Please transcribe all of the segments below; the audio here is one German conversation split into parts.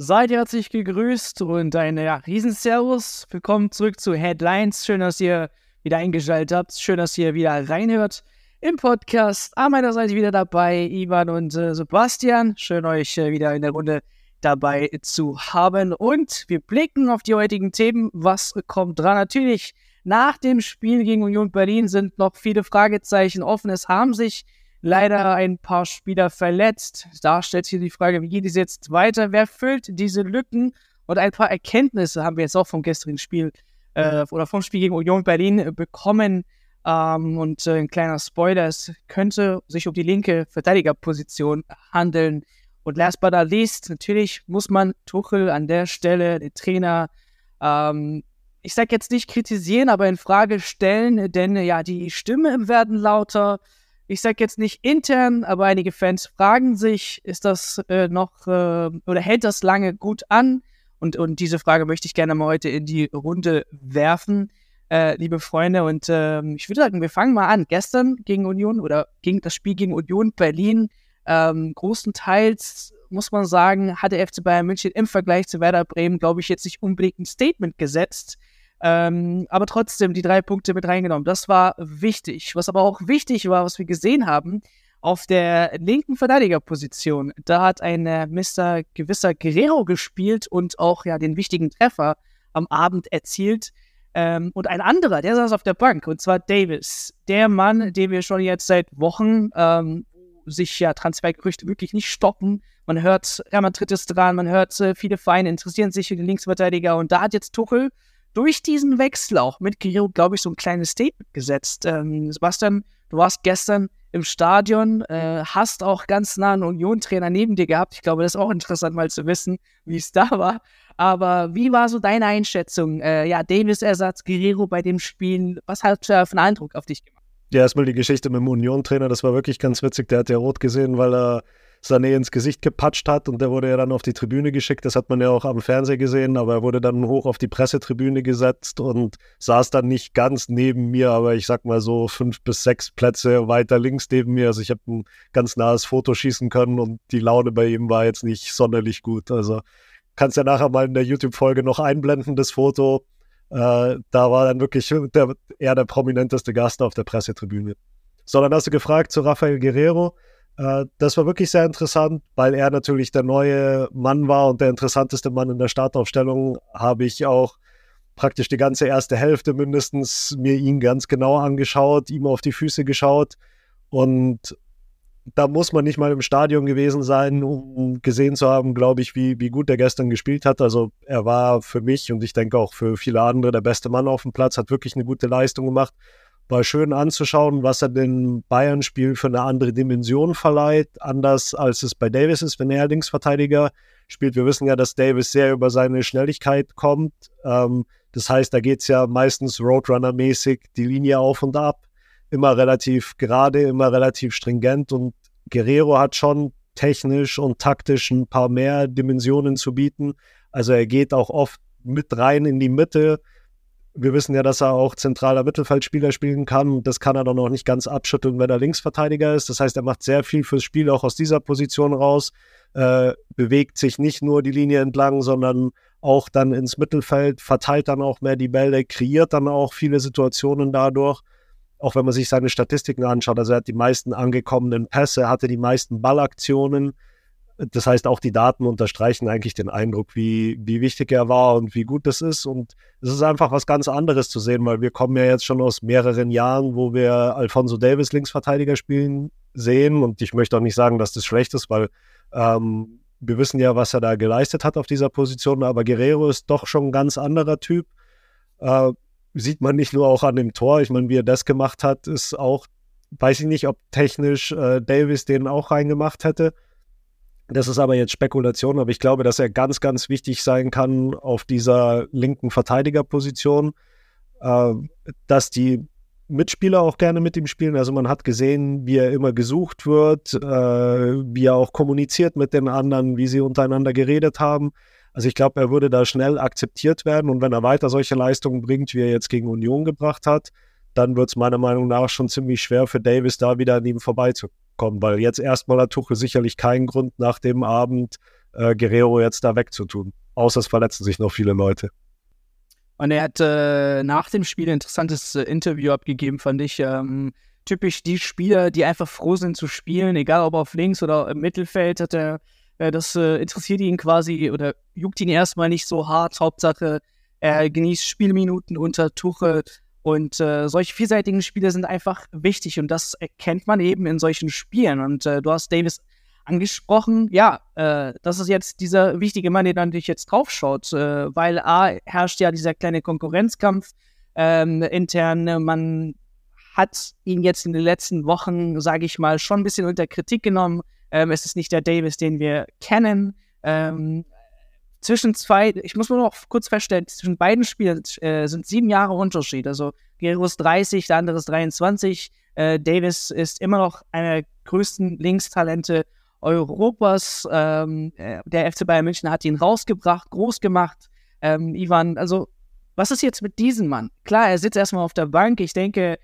Seid herzlich gegrüßt und ein ja, Riesenservus. Willkommen zurück zu Headlines. Schön, dass ihr wieder eingeschaltet habt. Schön, dass ihr wieder reinhört im Podcast. An meiner Seite wieder dabei Ivan und äh, Sebastian. Schön, euch äh, wieder in der Runde dabei zu haben. Und wir blicken auf die heutigen Themen. Was kommt dran? Natürlich, nach dem Spiel gegen Union Berlin sind noch viele Fragezeichen offen. Es haben sich leider ein paar Spieler verletzt. Da stellt sich die Frage, wie geht es jetzt weiter? Wer füllt diese Lücken? Und ein paar Erkenntnisse haben wir jetzt auch vom gestrigen Spiel äh, oder vom Spiel gegen Union Berlin bekommen. Ähm, und äh, ein kleiner Spoiler, es könnte sich um die linke Verteidigerposition handeln. Und last but not least, natürlich muss man Tuchel an der Stelle, den Trainer, ähm, ich sage jetzt nicht kritisieren, aber in Frage stellen, denn ja, die Stimmen werden lauter ich sage jetzt nicht intern, aber einige Fans fragen sich, ist das äh, noch äh, oder hält das lange gut an? Und, und diese Frage möchte ich gerne mal heute in die Runde werfen, äh, liebe Freunde. Und ähm, ich würde sagen, wir fangen mal an. Gestern gegen Union oder gegen das Spiel gegen Union Berlin, ähm, großenteils muss man sagen, hat der FC Bayern München im Vergleich zu Werder Bremen, glaube ich, jetzt nicht unbedingt ein Statement gesetzt. Ähm, aber trotzdem die drei Punkte mit reingenommen. Das war wichtig. Was aber auch wichtig war, was wir gesehen haben, auf der linken Verteidigerposition, da hat ein Mr. gewisser Guerrero gespielt und auch ja den wichtigen Treffer am Abend erzielt. Ähm, und ein anderer, der saß auf der Bank, und zwar Davis. Der Mann, den wir schon jetzt seit Wochen ähm, sich ja Transfergerüchte wirklich nicht stoppen. Man hört, Real Madrid ist dran, man hört, äh, viele Vereine interessieren sich für den Linksverteidiger und da hat jetzt Tuchel durch diesen Wechsel auch mit Guerrero, glaube ich, so ein kleines Statement gesetzt. Ähm, Sebastian, du warst gestern im Stadion, äh, hast auch ganz nah einen Union-Trainer neben dir gehabt. Ich glaube, das ist auch interessant mal zu wissen, wie es da war. Aber wie war so deine Einschätzung? Äh, ja, Davis-Ersatz, Guerrero bei dem Spiel, was hat für einen Eindruck auf dich gemacht? Ja, erstmal die Geschichte mit dem Union-Trainer, das war wirklich ganz witzig. Der hat ja rot gesehen, weil er Sané ins Gesicht gepatscht hat und der wurde ja dann auf die Tribüne geschickt. Das hat man ja auch am Fernsehen gesehen, aber er wurde dann hoch auf die Pressetribüne gesetzt und saß dann nicht ganz neben mir, aber ich sag mal so fünf bis sechs Plätze weiter links neben mir. Also ich habe ein ganz nahes Foto schießen können und die Laune bei ihm war jetzt nicht sonderlich gut. Also kannst ja nachher mal in der YouTube-Folge noch einblenden, das Foto. Äh, da war dann wirklich der, eher der prominenteste Gast auf der Pressetribüne. So, dann hast du gefragt zu Rafael Guerrero. Äh, das war wirklich sehr interessant, weil er natürlich der neue Mann war und der interessanteste Mann in der Startaufstellung. Habe ich auch praktisch die ganze erste Hälfte mindestens mir ihn ganz genau angeschaut, ihm auf die Füße geschaut und da muss man nicht mal im Stadion gewesen sein, um gesehen zu haben, glaube ich, wie, wie gut er gestern gespielt hat. Also er war für mich und ich denke auch für viele andere der beste Mann auf dem Platz, hat wirklich eine gute Leistung gemacht war schön anzuschauen, was er dem Bayern-Spiel für eine andere Dimension verleiht, anders als es bei Davis ist, wenn er Linksverteidiger spielt. Wir wissen ja, dass Davis sehr über seine Schnelligkeit kommt. Ähm, das heißt, da geht es ja meistens Roadrunner-mäßig die Linie auf und ab, immer relativ gerade, immer relativ stringent und Guerrero hat schon technisch und taktisch ein paar mehr Dimensionen zu bieten. Also er geht auch oft mit rein in die Mitte, wir wissen ja, dass er auch zentraler Mittelfeldspieler spielen kann. Das kann er dann auch nicht ganz abschütteln, wenn er Linksverteidiger ist. Das heißt, er macht sehr viel fürs Spiel auch aus dieser Position raus, äh, bewegt sich nicht nur die Linie entlang, sondern auch dann ins Mittelfeld, verteilt dann auch mehr die Bälle, kreiert dann auch viele Situationen dadurch. Auch wenn man sich seine Statistiken anschaut, also er hat die meisten angekommenen Pässe, hatte die meisten Ballaktionen, das heißt, auch die Daten unterstreichen eigentlich den Eindruck, wie, wie wichtig er war und wie gut das ist. Und es ist einfach was ganz anderes zu sehen, weil wir kommen ja jetzt schon aus mehreren Jahren, wo wir Alfonso Davis Linksverteidiger spielen sehen. Und ich möchte auch nicht sagen, dass das schlecht ist, weil ähm, wir wissen ja, was er da geleistet hat auf dieser Position. Aber Guerrero ist doch schon ein ganz anderer Typ. Äh, sieht man nicht nur auch an dem Tor. Ich meine, wie er das gemacht hat, ist auch, weiß ich nicht, ob technisch äh, Davis den auch reingemacht hätte. Das ist aber jetzt Spekulation, aber ich glaube, dass er ganz, ganz wichtig sein kann auf dieser linken Verteidigerposition, äh, dass die Mitspieler auch gerne mit ihm spielen. Also man hat gesehen, wie er immer gesucht wird, äh, wie er auch kommuniziert mit den anderen, wie sie untereinander geredet haben. Also ich glaube, er würde da schnell akzeptiert werden und wenn er weiter solche Leistungen bringt, wie er jetzt gegen Union gebracht hat, dann wird es meiner Meinung nach schon ziemlich schwer für Davis da wieder an ihm vorbeizukommen, weil jetzt erstmal hat Tuchel sicherlich keinen Grund nach dem Abend äh, Guerrero jetzt da wegzutun. Außer es verletzen sich noch viele Leute. Und er hat äh, nach dem Spiel ein interessantes äh, Interview abgegeben, fand ich. Ähm, typisch die Spieler, die einfach froh sind zu spielen, egal ob auf links oder im Mittelfeld, hat er, äh, das äh, interessiert ihn quasi oder juckt ihn erstmal nicht so hart. Hauptsache, er genießt Spielminuten unter Tuche. Und äh, solche vielseitigen Spiele sind einfach wichtig und das erkennt man eben in solchen Spielen. Und äh, du hast Davis angesprochen. Ja, äh, das ist jetzt dieser wichtige Mann, der natürlich jetzt draufschaut, äh, weil A, herrscht ja dieser kleine Konkurrenzkampf ähm, intern. Man hat ihn jetzt in den letzten Wochen, sage ich mal, schon ein bisschen unter Kritik genommen. Ähm, es ist nicht der Davis, den wir kennen. Ähm, zwischen zwei, ich muss nur noch kurz feststellen, zwischen beiden Spielen äh, sind sieben Jahre Unterschied. Also Guerrero ist 30, der andere ist 23. Äh, Davis ist immer noch einer der größten Linkstalente Europas. Ähm, äh, der FC Bayern München hat ihn rausgebracht, groß gemacht. Ähm, Ivan, also was ist jetzt mit diesem Mann? Klar, er sitzt erstmal auf der Bank. Ich denke,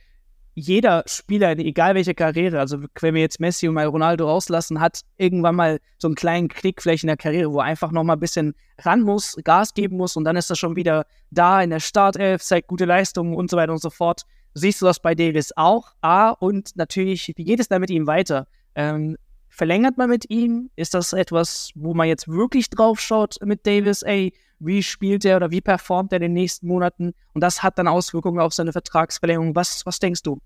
jeder Spieler, egal welche Karriere, also wenn wir jetzt Messi und mal Ronaldo rauslassen, hat irgendwann mal so einen kleinen Klick vielleicht in der Karriere, wo er einfach noch mal ein bisschen ran muss, Gas geben muss und dann ist er schon wieder da in der Startelf, zeigt gute Leistungen und so weiter und so fort. Siehst du das bei Davis auch? A, und natürlich, wie geht es da mit ihm weiter? Ähm, verlängert man mit ihm? Ist das etwas, wo man jetzt wirklich drauf schaut mit Davis? Ey, wie spielt er oder wie performt er in den nächsten Monaten? Und das hat dann Auswirkungen auf seine Vertragsverlängerung. Was, was denkst du?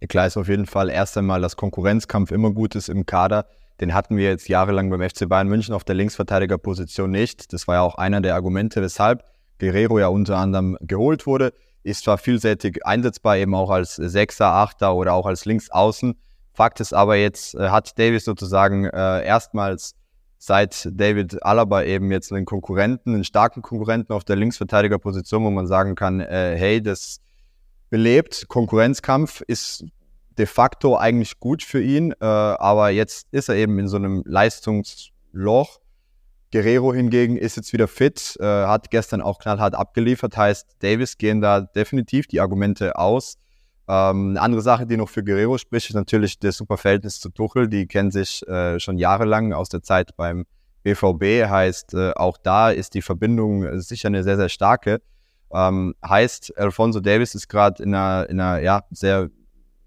Ja, klar ist auf jeden Fall erst einmal, dass Konkurrenzkampf immer gut ist im Kader. Den hatten wir jetzt jahrelang beim FC Bayern München auf der Linksverteidigerposition nicht. Das war ja auch einer der Argumente, weshalb Guerrero ja unter anderem geholt wurde. Ist zwar vielseitig einsetzbar, eben auch als Sechser, Achter oder auch als Linksaußen. Fakt ist aber jetzt, äh, hat Davis sozusagen äh, erstmals seit David Alaba eben jetzt einen Konkurrenten, einen starken Konkurrenten auf der Linksverteidigerposition, wo man sagen kann, äh, hey, das belebt, Konkurrenzkampf ist de facto eigentlich gut für ihn, äh, aber jetzt ist er eben in so einem Leistungsloch. Guerrero hingegen ist jetzt wieder fit, äh, hat gestern auch knallhart abgeliefert, heißt, Davis gehen da definitiv die Argumente aus. Ähm, eine andere Sache, die noch für Guerrero spricht, ist natürlich das super Verhältnis zu Tuchel. Die kennen sich äh, schon jahrelang aus der Zeit beim BVB. Heißt, äh, auch da ist die Verbindung sicher eine sehr, sehr starke. Ähm, heißt, Alfonso Davis ist gerade in einer, in einer ja, sehr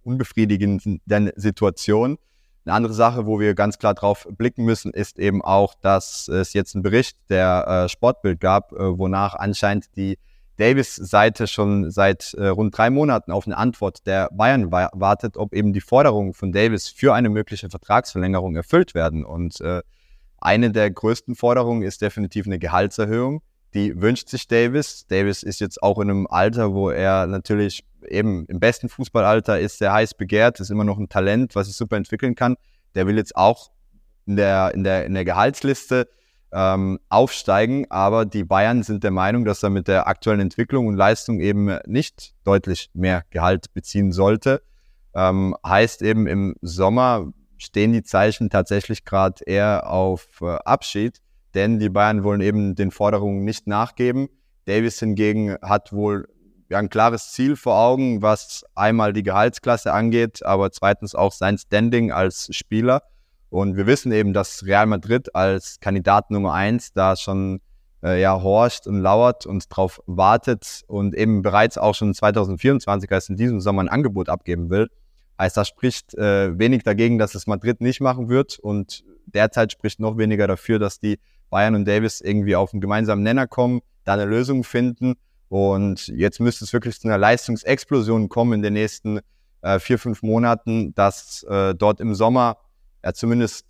unbefriedigenden Situation. Eine andere Sache, wo wir ganz klar drauf blicken müssen, ist eben auch, dass es jetzt einen Bericht der äh, Sportbild gab, äh, wonach anscheinend die Davis-Seite schon seit äh, rund drei Monaten auf eine Antwort der Bayern wa wartet, ob eben die Forderungen von Davis für eine mögliche Vertragsverlängerung erfüllt werden. Und äh, eine der größten Forderungen ist definitiv eine Gehaltserhöhung. Die wünscht sich Davis. Davis ist jetzt auch in einem Alter, wo er natürlich eben im besten Fußballalter ist, sehr heiß begehrt, ist immer noch ein Talent, was sich super entwickeln kann. Der will jetzt auch in der, in der, in der Gehaltsliste ähm, aufsteigen. Aber die Bayern sind der Meinung, dass er mit der aktuellen Entwicklung und Leistung eben nicht deutlich mehr Gehalt beziehen sollte. Ähm, heißt eben im Sommer stehen die Zeichen tatsächlich gerade eher auf äh, Abschied, denn die Bayern wollen eben den Forderungen nicht nachgeben. Davis hingegen hat wohl ja, ein klares Ziel vor Augen, was einmal die Gehaltsklasse angeht, aber zweitens auch sein Standing als Spieler. Und wir wissen eben, dass Real Madrid als Kandidat Nummer eins da schon äh, ja, horcht und lauert und drauf wartet und eben bereits auch schon 2024, als in diesem Sommer ein Angebot abgeben will. Heißt, das spricht äh, wenig dagegen, dass es Madrid nicht machen wird und derzeit spricht noch weniger dafür, dass die Bayern und Davis irgendwie auf einen gemeinsamen Nenner kommen, da eine Lösung finden. Und jetzt müsste es wirklich zu einer Leistungsexplosion kommen in den nächsten äh, vier, fünf Monaten, dass äh, dort im Sommer ja, zumindest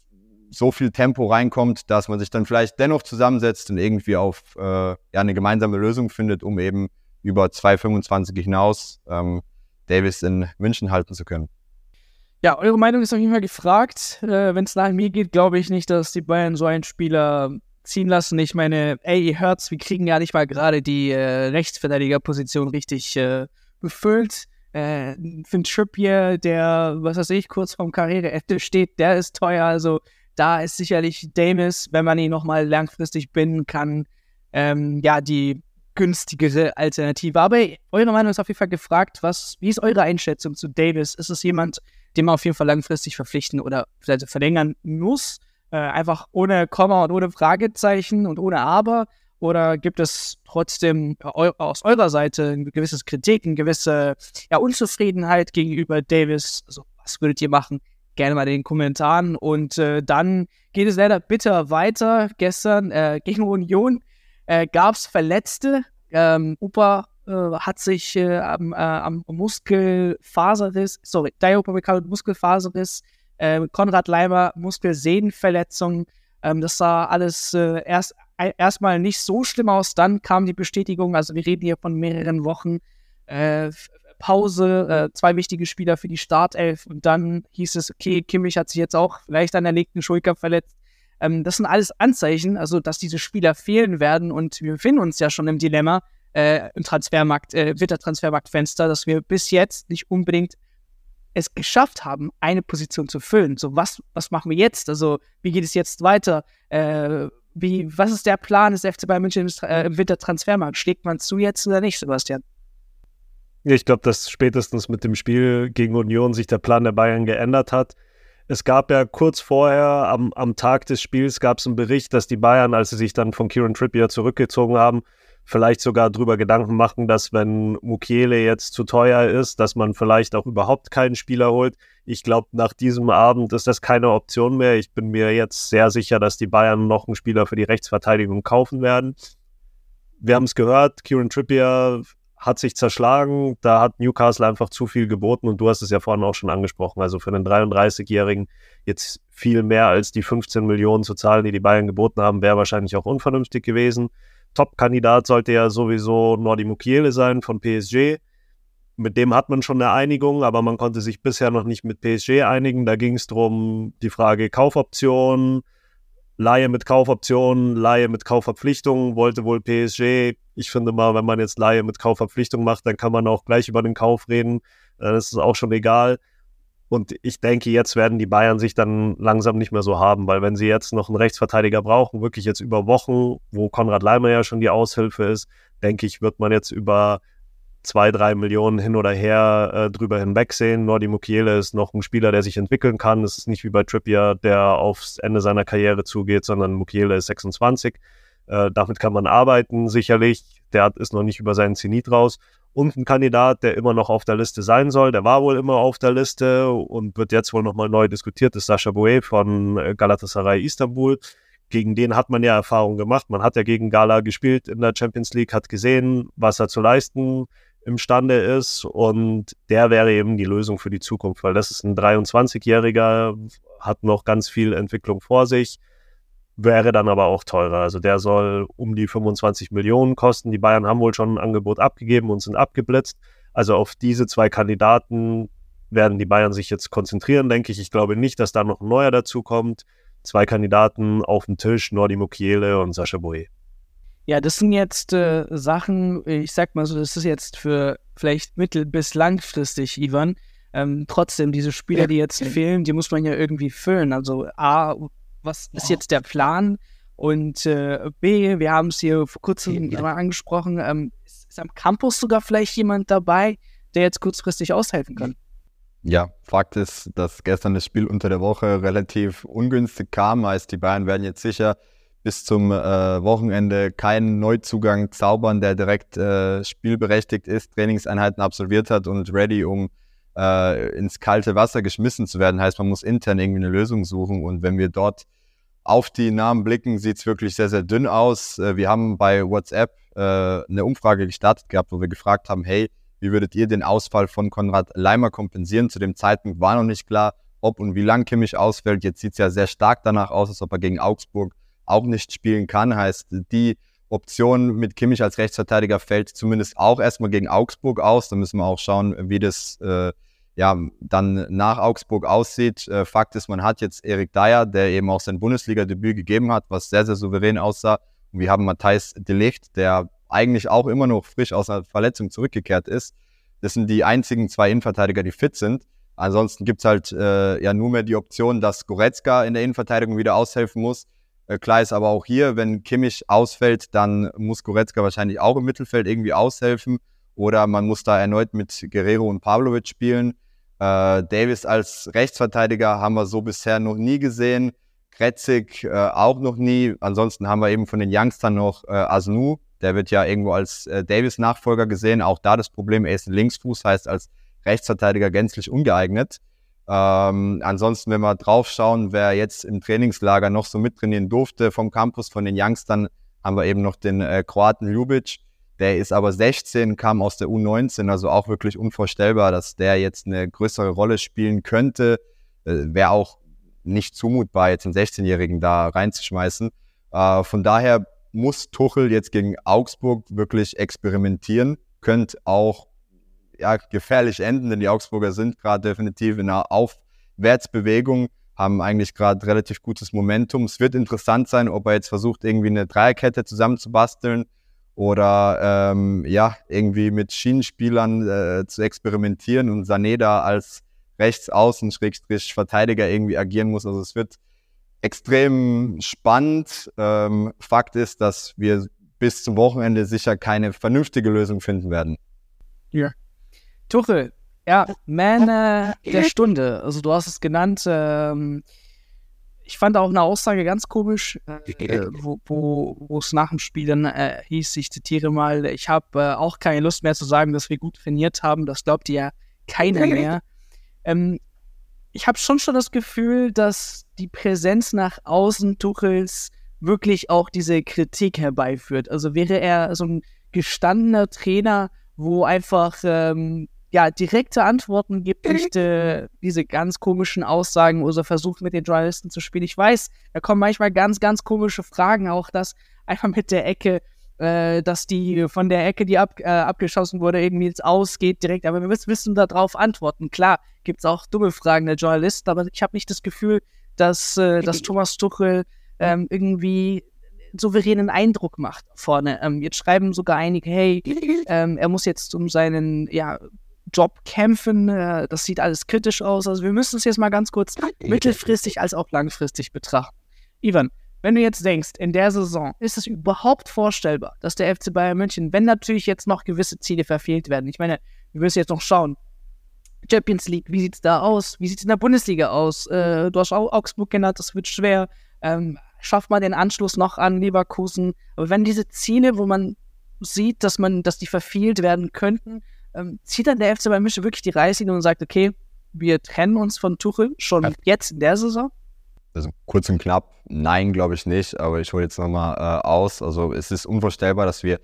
so viel Tempo reinkommt, dass man sich dann vielleicht dennoch zusammensetzt und irgendwie auf äh, ja, eine gemeinsame Lösung findet, um eben über 2,25 hinaus ähm, Davis in München halten zu können. Ja, eure Meinung ist auf jeden Fall gefragt. Äh, Wenn es nach mir geht, glaube ich nicht, dass die Bayern so einen Spieler ziehen lassen. Ich meine, ey, ihr hört's, wir kriegen ja nicht mal gerade die äh, Rechtsverteidigerposition richtig äh, befüllt äh, Finn Trippier, der, was weiß ich, kurz vorm Karriereende steht, der ist teuer. Also da ist sicherlich Davis, wenn man ihn nochmal langfristig binden kann, ähm, ja, die günstigere Alternative. Aber eure Meinung ist auf jeden Fall gefragt. Was, wie ist eure Einschätzung zu Davis? Ist es jemand, den man auf jeden Fall langfristig verpflichten oder verlängern muss? äh, einfach ohne Komma und ohne Fragezeichen und ohne Aber? Oder gibt es trotzdem aus eurer Seite ein gewisses Kritik, eine gewisse ja, Unzufriedenheit gegenüber Davis? Also, was würdet ihr machen? Gerne mal in den Kommentaren. Und äh, dann geht es leider bitter weiter. Gestern äh, gegen Union äh, gab es Verletzte. Ähm, Upa äh, hat sich äh, am, äh, am, Muskelfaserriss, sorry, Diopomikal Muskelfaserriss, äh, Konrad Leimer Muskelsehnenverletzung. Ähm, das sah alles äh, erst erstmal nicht so schlimm aus. Dann kam die Bestätigung, also wir reden hier von mehreren Wochen äh, Pause, zwei wichtige Spieler für die Startelf und dann hieß es, okay, Kimmich hat sich jetzt auch vielleicht an der linken Schulter verletzt. Ähm, das sind alles Anzeichen, also dass diese Spieler fehlen werden und wir befinden uns ja schon im Dilemma, äh, im Transfermarkt, äh, Wintertransfermarktfenster, dass wir bis jetzt nicht unbedingt es geschafft haben, eine Position zu füllen. So, was, was machen wir jetzt? Also, wie geht es jetzt weiter? Äh, wie, was ist der Plan des FC Bayern München im, äh, im Wintertransfermarkt? Schlägt man zu jetzt oder nicht, Sebastian? Ich glaube, dass spätestens mit dem Spiel gegen Union sich der Plan der Bayern geändert hat. Es gab ja kurz vorher, am, am Tag des Spiels, gab es einen Bericht, dass die Bayern, als sie sich dann von Kieran Trippier zurückgezogen haben, vielleicht sogar darüber Gedanken machen, dass wenn Mukiele jetzt zu teuer ist, dass man vielleicht auch überhaupt keinen Spieler holt. Ich glaube, nach diesem Abend ist das keine Option mehr. Ich bin mir jetzt sehr sicher, dass die Bayern noch einen Spieler für die Rechtsverteidigung kaufen werden. Wir haben es gehört, Kieran Trippier hat sich zerschlagen. Da hat Newcastle einfach zu viel geboten und du hast es ja vorhin auch schon angesprochen. Also für einen 33-Jährigen jetzt viel mehr als die 15 Millionen zu zahlen, die die Bayern geboten haben, wäre wahrscheinlich auch unvernünftig gewesen. Top-Kandidat sollte ja sowieso Nordi Mukiele sein von PSG. Mit dem hat man schon eine Einigung, aber man konnte sich bisher noch nicht mit PSG einigen. Da ging es darum, die Frage Kaufoption, Laie mit Kaufoption, Laie mit Kaufverpflichtung, wollte wohl PSG. Ich finde mal, wenn man jetzt Laie mit Kaufverpflichtung macht, dann kann man auch gleich über den Kauf reden. Das ist auch schon egal. Und ich denke, jetzt werden die Bayern sich dann langsam nicht mehr so haben, weil wenn sie jetzt noch einen Rechtsverteidiger brauchen, wirklich jetzt über Wochen, wo Konrad Leimer ja schon die Aushilfe ist, denke ich, wird man jetzt über zwei, drei Millionen hin oder her äh, drüber hinwegsehen. Nordi Mukiele ist noch ein Spieler, der sich entwickeln kann. Es ist nicht wie bei Trippier, der aufs Ende seiner Karriere zugeht, sondern Mukiele ist 26. Äh, damit kann man arbeiten, sicherlich. Der ist noch nicht über seinen Zenit raus und ein Kandidat, der immer noch auf der Liste sein soll. Der war wohl immer auf der Liste und wird jetzt wohl nochmal neu diskutiert, ist Sascha Boué von äh, Galatasaray Istanbul. Gegen den hat man ja Erfahrung gemacht. Man hat ja gegen Gala gespielt in der Champions League, hat gesehen, was er zu leisten imstande ist und der wäre eben die Lösung für die Zukunft, weil das ist ein 23-Jähriger, hat noch ganz viel Entwicklung vor sich wäre dann aber auch teurer. Also der soll um die 25 Millionen kosten. Die Bayern haben wohl schon ein Angebot abgegeben und sind abgeblitzt. Also auf diese zwei Kandidaten werden die Bayern sich jetzt konzentrieren, denke ich. Ich glaube nicht, dass da noch ein neuer dazu kommt. Zwei Kandidaten auf dem Tisch, Nordi Mukiele und Sascha Boe. Ja, das sind jetzt äh, Sachen, ich sag mal so, das ist jetzt für vielleicht mittel- bis langfristig, Ivan. Ähm, trotzdem, diese Spieler, die jetzt fehlen, die muss man ja irgendwie füllen. Also A, was ist jetzt der Plan? Und äh, B, wir haben es hier vor kurzem mal angesprochen, ähm, ist, ist am Campus sogar vielleicht jemand dabei, der jetzt kurzfristig aushelfen kann? Ja, Fakt ist, dass gestern das Spiel unter der Woche relativ ungünstig kam. Heißt, die Bayern werden jetzt sicher bis zum äh, Wochenende keinen Neuzugang zaubern, der direkt äh, spielberechtigt ist, Trainingseinheiten absolviert hat und ready, um äh, ins kalte Wasser geschmissen zu werden. Heißt, man muss intern irgendwie eine Lösung suchen. Und wenn wir dort auf die Namen blicken, sieht es wirklich sehr, sehr dünn aus. Äh, wir haben bei WhatsApp äh, eine Umfrage gestartet gehabt, wo wir gefragt haben, hey, wie würdet ihr den Ausfall von Konrad Leimer kompensieren? Zu dem Zeitpunkt war noch nicht klar, ob und wie lang Kimmich ausfällt. Jetzt sieht es ja sehr stark danach aus, als ob er gegen Augsburg auch nicht spielen kann. Heißt, die Option mit Kimmich als Rechtsverteidiger fällt zumindest auch erstmal gegen Augsburg aus. Da müssen wir auch schauen, wie das äh, ja, dann nach Augsburg aussieht. Äh, Fakt ist, man hat jetzt Erik Dyer, der eben auch sein Bundesliga-Debüt gegeben hat, was sehr, sehr souverän aussah. Und wir haben Matthijs Delicht, der eigentlich auch immer noch frisch aus einer Verletzung zurückgekehrt ist. Das sind die einzigen zwei Innenverteidiger, die fit sind. Ansonsten gibt's halt äh, ja nur mehr die Option, dass Goretzka in der Innenverteidigung wieder aushelfen muss. Äh, klar ist aber auch hier, wenn Kimmich ausfällt, dann muss Goretzka wahrscheinlich auch im Mittelfeld irgendwie aushelfen. Oder man muss da erneut mit Guerrero und Pavlovic spielen. Äh, Davis als Rechtsverteidiger haben wir so bisher noch nie gesehen. Kretzig äh, auch noch nie. Ansonsten haben wir eben von den Youngstern noch äh, Asnu, der wird ja irgendwo als äh, Davis-Nachfolger gesehen. Auch da das Problem, er ist ein Linksfuß, heißt als Rechtsverteidiger gänzlich ungeeignet. Ähm, ansonsten, wenn wir draufschauen, wer jetzt im Trainingslager noch so mittrainieren durfte vom Campus, von den Youngstern, haben wir eben noch den äh, Kroaten Ljubic. Der ist aber 16, kam aus der U19, also auch wirklich unvorstellbar, dass der jetzt eine größere Rolle spielen könnte. Äh, Wäre auch nicht zumutbar, jetzt einen 16-Jährigen da reinzuschmeißen. Äh, von daher muss Tuchel jetzt gegen Augsburg wirklich experimentieren, könnte auch ja, gefährlich enden, denn die Augsburger sind gerade definitiv in einer Aufwärtsbewegung, haben eigentlich gerade relativ gutes Momentum. Es wird interessant sein, ob er jetzt versucht, irgendwie eine Dreierkette zusammenzubasteln oder ähm, ja, irgendwie mit Schienenspielern äh, zu experimentieren und Sané da als Rechtsaußen, Schrägstrich Verteidiger irgendwie agieren muss. Also es wird extrem spannend. Ähm, Fakt ist, dass wir bis zum Wochenende sicher keine vernünftige Lösung finden werden. Ja. Tuchel, ja, Man äh, der Stunde. Also du hast es genannt. Ähm, ich fand auch eine Aussage ganz komisch, äh, wo, wo es nach dem Spiel dann äh, hieß, ich zitiere mal, ich habe äh, auch keine Lust mehr zu sagen, dass wir gut trainiert haben. Das glaubt ja keiner mehr. Ähm, ich habe schon schon das Gefühl, dass die Präsenz nach außen Tuchels wirklich auch diese Kritik herbeiführt. Also wäre er so ein gestandener Trainer, wo einfach ähm, ja direkte Antworten gibt, nicht äh, diese ganz komischen Aussagen oder versucht mit den Journalisten zu spielen. Ich weiß, da kommen manchmal ganz, ganz komische Fragen, auch das einfach mit der Ecke äh, dass die von der Ecke, die ab, äh, abgeschossen wurde, irgendwie jetzt ausgeht direkt. Aber wir müssen, müssen darauf antworten. Klar, gibt es auch dumme Fragen der Journalisten, aber ich habe nicht das Gefühl, dass, äh, dass Thomas Tuchel ähm, irgendwie souveränen Eindruck macht vorne. Ähm, jetzt schreiben sogar einige, hey, ähm, er muss jetzt um seinen ja, Job kämpfen. Äh, das sieht alles kritisch aus. Also wir müssen es jetzt mal ganz kurz mittelfristig als auch langfristig betrachten. Ivan, wenn du jetzt denkst, in der Saison ist es überhaupt vorstellbar, dass der FC Bayern München, wenn natürlich jetzt noch gewisse Ziele verfehlt werden, ich meine, wir müssen jetzt noch schauen, Champions League, wie sieht es da aus? Wie sieht es in der Bundesliga aus? Äh, du hast auch Augsburg genannt, das wird schwer. Ähm, schafft man den Anschluss noch an Leverkusen? Aber wenn diese Ziele, wo man sieht, dass man, dass die verfehlt werden könnten, ähm, zieht dann der FC Bayern München wirklich die Reißlinie und sagt, okay, wir trennen uns von Tuchel schon ja. jetzt in der Saison? Also kurz und knapp, nein, glaube ich nicht, aber ich hole jetzt nochmal äh, aus. Also es ist unvorstellbar, dass wir,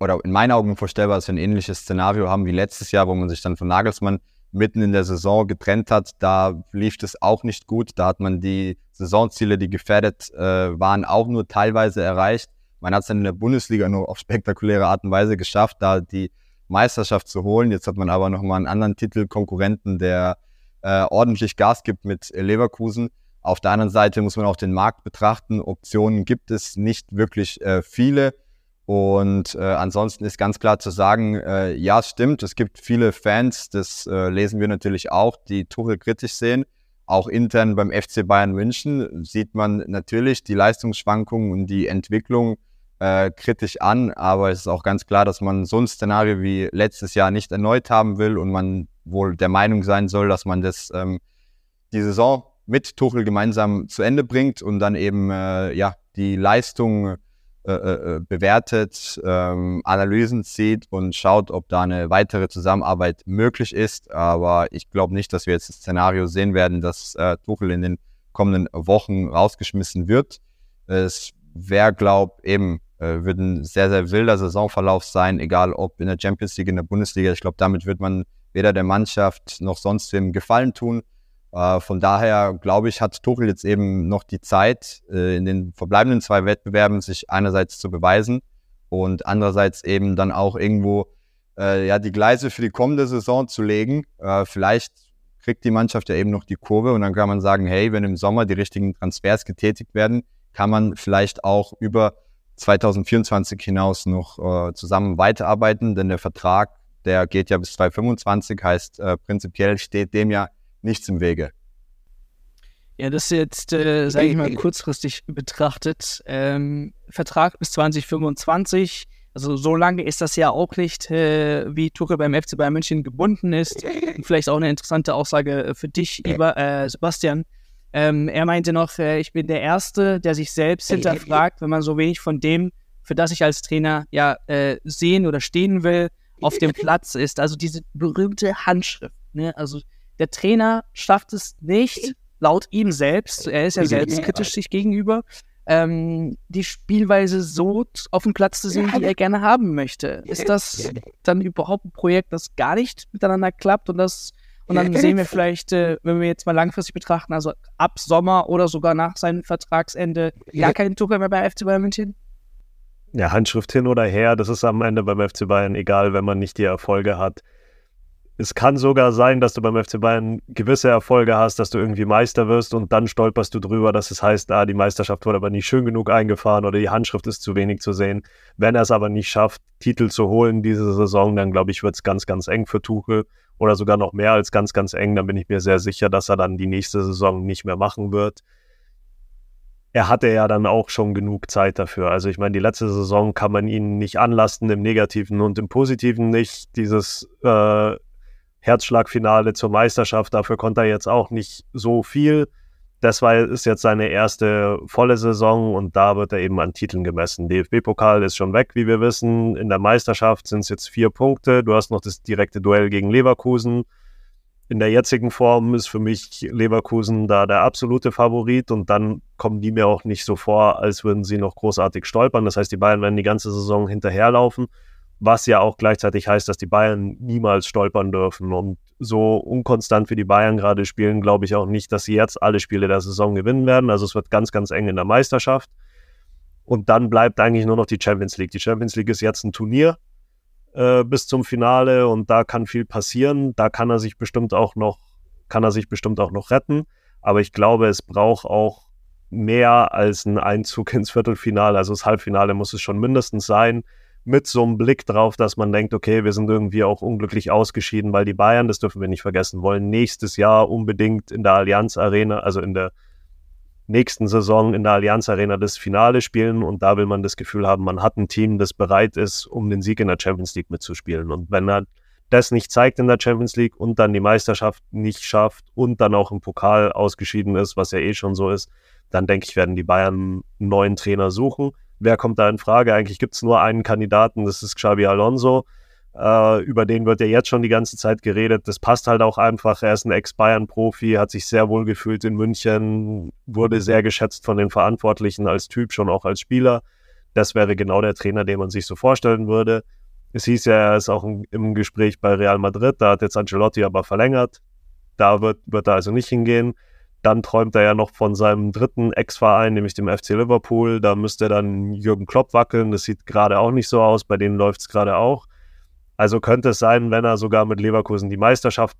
oder in meinen Augen unvorstellbar, dass wir ein ähnliches Szenario haben wie letztes Jahr, wo man sich dann von Nagelsmann mitten in der Saison getrennt hat. Da lief es auch nicht gut. Da hat man die Saisonziele, die gefährdet äh, waren, auch nur teilweise erreicht. Man hat es dann in der Bundesliga nur auf spektakuläre Art und Weise geschafft, da die Meisterschaft zu holen. Jetzt hat man aber nochmal einen anderen Titelkonkurrenten, der äh, ordentlich Gas gibt mit Leverkusen. Auf der anderen Seite muss man auch den Markt betrachten. Optionen gibt es nicht wirklich äh, viele. Und äh, ansonsten ist ganz klar zu sagen, äh, ja, es stimmt, es gibt viele Fans, das äh, lesen wir natürlich auch, die Tuchel kritisch sehen. Auch intern beim FC Bayern München sieht man natürlich die Leistungsschwankungen und die Entwicklung äh, kritisch an, aber es ist auch ganz klar, dass man so ein Szenario wie letztes Jahr nicht erneut haben will und man wohl der Meinung sein soll, dass man das ähm, die Saison mit Tuchel gemeinsam zu Ende bringt und dann eben äh, ja die Leistung äh, äh, äh, bewertet, ähm, Analysen zieht und schaut, ob da eine weitere Zusammenarbeit möglich ist. Aber ich glaube nicht, dass wir jetzt das Szenario sehen werden, dass äh, Tuchel in den kommenden Wochen rausgeschmissen wird. Es wäre, glaube eben, äh, wird ein sehr, sehr wilder Saisonverlauf sein, egal ob in der Champions League, in der Bundesliga. Ich glaube, damit wird man weder der Mannschaft noch sonst wem Gefallen tun. Äh, von daher glaube ich, hat Tuchel jetzt eben noch die Zeit, äh, in den verbleibenden zwei Wettbewerben sich einerseits zu beweisen und andererseits eben dann auch irgendwo äh, ja die Gleise für die kommende Saison zu legen. Äh, vielleicht kriegt die Mannschaft ja eben noch die Kurve und dann kann man sagen, hey, wenn im Sommer die richtigen Transfers getätigt werden, kann man vielleicht auch über 2024 hinaus noch äh, zusammen weiterarbeiten, denn der Vertrag, der geht ja bis 2025, heißt äh, prinzipiell steht dem ja nichts im Wege. Ja, das ist jetzt, äh, sage ich mal, kurzfristig betrachtet. Ähm, Vertrag bis 2025. Also so lange ist das ja auch nicht, äh, wie Tuchel beim FC Bayern München gebunden ist. Und vielleicht auch eine interessante Aussage für dich, lieber äh, Sebastian. Ähm, er meinte noch, äh, ich bin der Erste, der sich selbst hinterfragt, wenn man so wenig von dem, für das ich als Trainer ja äh, sehen oder stehen will, auf dem Platz ist. Also diese berühmte Handschrift. Ne? Also der Trainer schafft es nicht, laut ihm selbst, er ist ja selbstkritisch sich gegenüber, ähm, die Spielweise so auf dem Platz zu sehen, wie er gerne haben möchte. Ist das dann überhaupt ein Projekt, das gar nicht miteinander klappt und das und dann sehen wir vielleicht, äh, wenn wir jetzt mal langfristig betrachten, also ab Sommer oder sogar nach seinem Vertragsende gar keinen Tuchel mehr bei FC Bayern München? Ja, Handschrift hin oder her, das ist am Ende beim FC Bayern egal, wenn man nicht die Erfolge hat. Es kann sogar sein, dass du beim FC Bayern gewisse Erfolge hast, dass du irgendwie Meister wirst und dann stolperst du drüber, dass es heißt, ah, die Meisterschaft wurde aber nicht schön genug eingefahren oder die Handschrift ist zu wenig zu sehen. Wenn er es aber nicht schafft, Titel zu holen diese Saison, dann glaube ich, wird es ganz, ganz eng für Tuchel oder sogar noch mehr als ganz, ganz eng. Dann bin ich mir sehr sicher, dass er dann die nächste Saison nicht mehr machen wird. Er hatte ja dann auch schon genug Zeit dafür. Also ich meine, die letzte Saison kann man ihn nicht anlasten, im Negativen und im Positiven nicht. Dieses äh, Herzschlagfinale zur Meisterschaft, dafür konnte er jetzt auch nicht so viel das war, ist jetzt seine erste volle Saison und da wird er eben an Titeln gemessen. DFB-Pokal ist schon weg, wie wir wissen. In der Meisterschaft sind es jetzt vier Punkte. Du hast noch das direkte Duell gegen Leverkusen. In der jetzigen Form ist für mich Leverkusen da der absolute Favorit und dann kommen die mir auch nicht so vor, als würden sie noch großartig stolpern. Das heißt, die Bayern werden die ganze Saison hinterherlaufen was ja auch gleichzeitig heißt, dass die Bayern niemals stolpern dürfen. Und so unkonstant wie die Bayern gerade spielen, glaube ich auch nicht, dass sie jetzt alle Spiele der Saison gewinnen werden. Also es wird ganz, ganz eng in der Meisterschaft. Und dann bleibt eigentlich nur noch die Champions League. Die Champions League ist jetzt ein Turnier äh, bis zum Finale und da kann viel passieren. Da kann er sich bestimmt auch noch, kann er sich bestimmt auch noch retten. Aber ich glaube, es braucht auch mehr als ein Einzug ins Viertelfinale. Also das Halbfinale muss es schon mindestens sein mit so einem Blick drauf, dass man denkt, okay, wir sind irgendwie auch unglücklich ausgeschieden, weil die Bayern, das dürfen wir nicht vergessen, wollen nächstes Jahr unbedingt in der Allianz Arena, also in der nächsten Saison in der Allianz Arena das Finale spielen und da will man das Gefühl haben, man hat ein Team, das bereit ist, um den Sieg in der Champions League mitzuspielen. Und wenn er das nicht zeigt in der Champions League und dann die Meisterschaft nicht schafft und dann auch im Pokal ausgeschieden ist, was ja eh schon so ist, dann denke ich, werden die Bayern einen neuen Trainer suchen wer kommt da in Frage? Eigentlich gibt es nur einen Kandidaten, das ist Xabi Alonso. Äh, über den wird ja jetzt schon die ganze Zeit geredet. Das passt halt auch einfach. Er ist ein Ex-Bayern-Profi, hat sich sehr wohl gefühlt in München, wurde sehr geschätzt von den Verantwortlichen als Typ, schon auch als Spieler. Das wäre genau der Trainer, den man sich so vorstellen würde. Es hieß ja, er ist auch im Gespräch bei Real Madrid, da hat jetzt Ancelotti aber verlängert. Da wird, wird er also nicht hingehen. Dann träumt er ja noch von seinem dritten Ex-Verein, nämlich dem FC Liverpool. Da müsste dann Jürgen Klopp wackeln. Das sieht gerade auch nicht so aus. Bei denen läuft es gerade auch. Also könnte es sein, wenn er sogar mit Leverkusen die Meisterschaft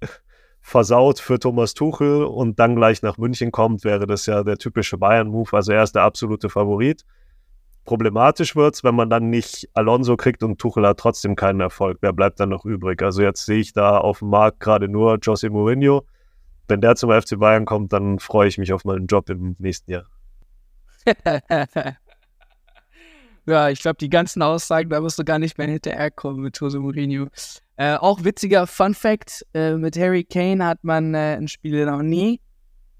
versaut für Thomas Tuchel und dann gleich nach München kommt, wäre das ja der typische Bayern-Move. Also er ist der absolute Favorit. Problematisch wird es, wenn man dann nicht Alonso kriegt und Tuchel hat trotzdem keinen Erfolg. Wer bleibt dann noch übrig? Also jetzt sehe ich da auf dem Markt gerade nur José Mourinho wenn der zum FC Bayern kommt, dann freue ich mich auf meinen Job im nächsten Jahr. ja, ich glaube, die ganzen Aussagen, da musst du gar nicht mehr hinterherkommen mit Jose Mourinho. Äh, auch witziger Fun Fact: äh, Mit Harry Kane hat man äh, ein Spiel noch nie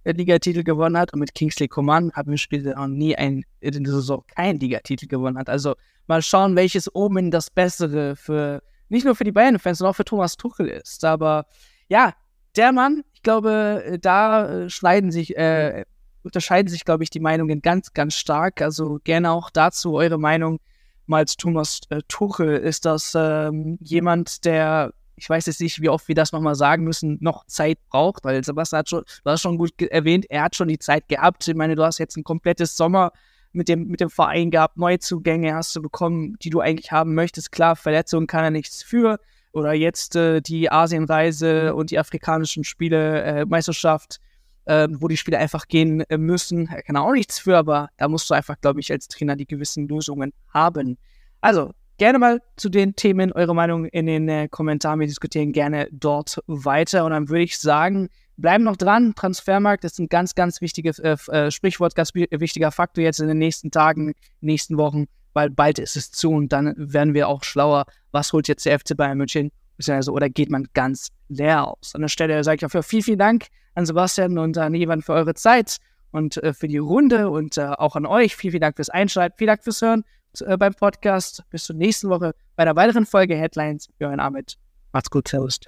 den Ligatitel gewonnen hat und mit Kingsley Coman hat man ein Spiel noch nie ein, in der Saison keinen Ligatitel gewonnen hat. Also mal schauen, welches Omen das Bessere für nicht nur für die Bayern-Fans, sondern auch für Thomas Tuchel ist. Aber ja, der Mann, ich glaube, äh, da äh, schneiden sich, äh, unterscheiden sich, glaube ich, die Meinungen ganz, ganz stark. Also gerne auch dazu eure Meinung mal zu Thomas äh, Tuchel. Ist das ähm, jemand, der, ich weiß jetzt nicht, wie oft wir das nochmal sagen müssen, noch Zeit braucht, weil Sebastian hat schon, du hast schon gut erwähnt, er hat schon die Zeit gehabt. Ich meine, du hast jetzt ein komplettes Sommer mit dem, mit dem Verein gehabt, Neuzugänge hast du bekommen, die du eigentlich haben möchtest. Klar, Verletzungen kann er nichts für oder jetzt äh, die Asienreise mhm. und die afrikanischen Spiele, äh, Meisterschaft, äh, wo die Spiele einfach gehen äh, müssen. Er kann auch nichts für, aber da musst du einfach, glaube ich, als Trainer die gewissen Lösungen haben. Also, gerne mal zu den Themen eure Meinung in den äh, Kommentaren. Wir diskutieren gerne dort weiter. Und dann würde ich sagen, bleiben noch dran. Transfermarkt ist ein ganz, ganz wichtiges äh, Sprichwort, ganz wichtiger Faktor jetzt in den nächsten Tagen, nächsten Wochen weil bald ist es zu und dann werden wir auch schlauer, was holt jetzt der FC Bayern München, oder geht man ganz leer aus. An der Stelle sage ich dafür vielen, vielen Dank an Sebastian und an Ivan für eure Zeit und äh, für die Runde und äh, auch an euch. Vielen, vielen Dank fürs Einschalten, vielen Dank fürs Hören äh, beim Podcast. Bis zur nächsten Woche bei einer weiteren Folge Headlines. Hören Ahmed. Macht's gut. Servus.